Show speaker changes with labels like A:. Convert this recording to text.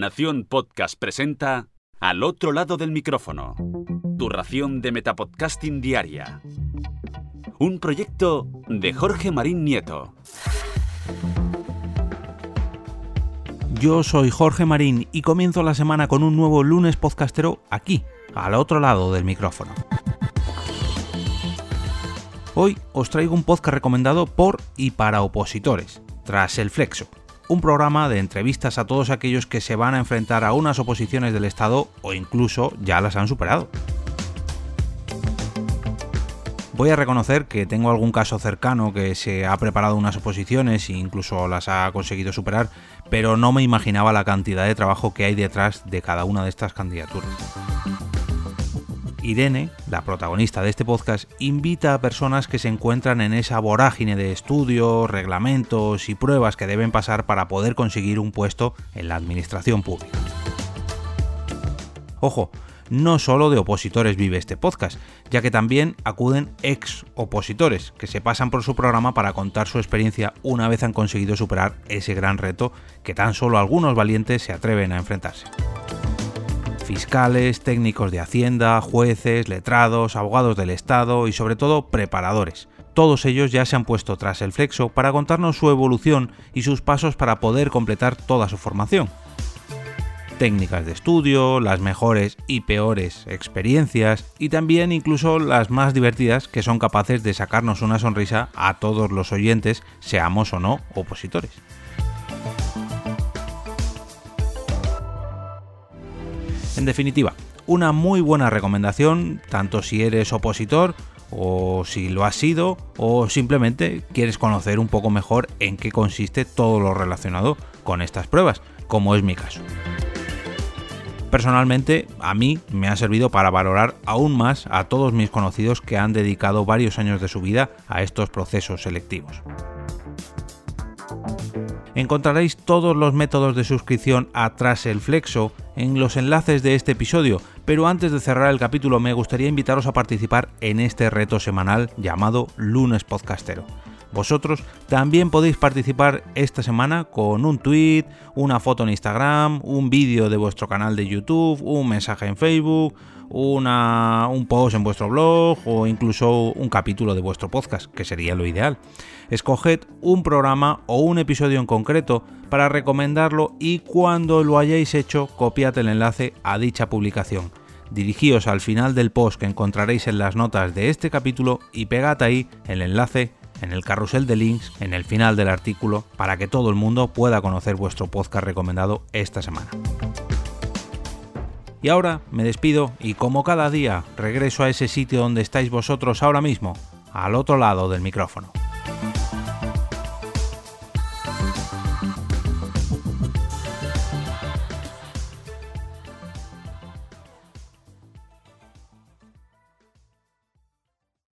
A: Nación Podcast presenta Al otro lado del micrófono. Tu ración de Metapodcasting Diaria. Un proyecto de Jorge Marín Nieto.
B: Yo soy Jorge Marín y comienzo la semana con un nuevo lunes podcastero aquí, al otro lado del micrófono. Hoy os traigo un podcast recomendado por y para opositores, tras el Flexo, un programa de entrevistas a todos aquellos que se van a enfrentar a unas oposiciones del Estado o incluso ya las han superado. Voy a reconocer que tengo algún caso cercano que se ha preparado unas oposiciones e incluso las ha conseguido superar, pero no me imaginaba la cantidad de trabajo que hay detrás de cada una de estas candidaturas. Irene, la protagonista de este podcast, invita a personas que se encuentran en esa vorágine de estudios, reglamentos y pruebas que deben pasar para poder conseguir un puesto en la administración pública. Ojo, no solo de opositores vive este podcast, ya que también acuden ex opositores que se pasan por su programa para contar su experiencia una vez han conseguido superar ese gran reto que tan solo algunos valientes se atreven a enfrentarse fiscales, técnicos de Hacienda, jueces, letrados, abogados del Estado y sobre todo preparadores. Todos ellos ya se han puesto tras el flexo para contarnos su evolución y sus pasos para poder completar toda su formación. Técnicas de estudio, las mejores y peores experiencias y también incluso las más divertidas que son capaces de sacarnos una sonrisa a todos los oyentes, seamos o no opositores. En definitiva, una muy buena recomendación, tanto si eres opositor o si lo has sido o simplemente quieres conocer un poco mejor en qué consiste todo lo relacionado con estas pruebas, como es mi caso. Personalmente, a mí me ha servido para valorar aún más a todos mis conocidos que han dedicado varios años de su vida a estos procesos selectivos. Encontraréis todos los métodos de suscripción a Tras el Flexo en los enlaces de este episodio, pero antes de cerrar el capítulo me gustaría invitaros a participar en este reto semanal llamado Lunes Podcastero. Vosotros también podéis participar esta semana con un tweet, una foto en Instagram, un vídeo de vuestro canal de YouTube, un mensaje en Facebook, un post en vuestro blog o incluso un capítulo de vuestro podcast, que sería lo ideal. Escoged un programa o un episodio en concreto para recomendarlo y cuando lo hayáis hecho copiad el enlace a dicha publicación. Dirigíos al final del post que encontraréis en las notas de este capítulo y pegad ahí el enlace en el carrusel de links en el final del artículo para que todo el mundo pueda conocer vuestro podcast recomendado esta semana. Y ahora me despido y como cada día regreso a ese sitio donde estáis vosotros ahora mismo, al otro lado del micrófono.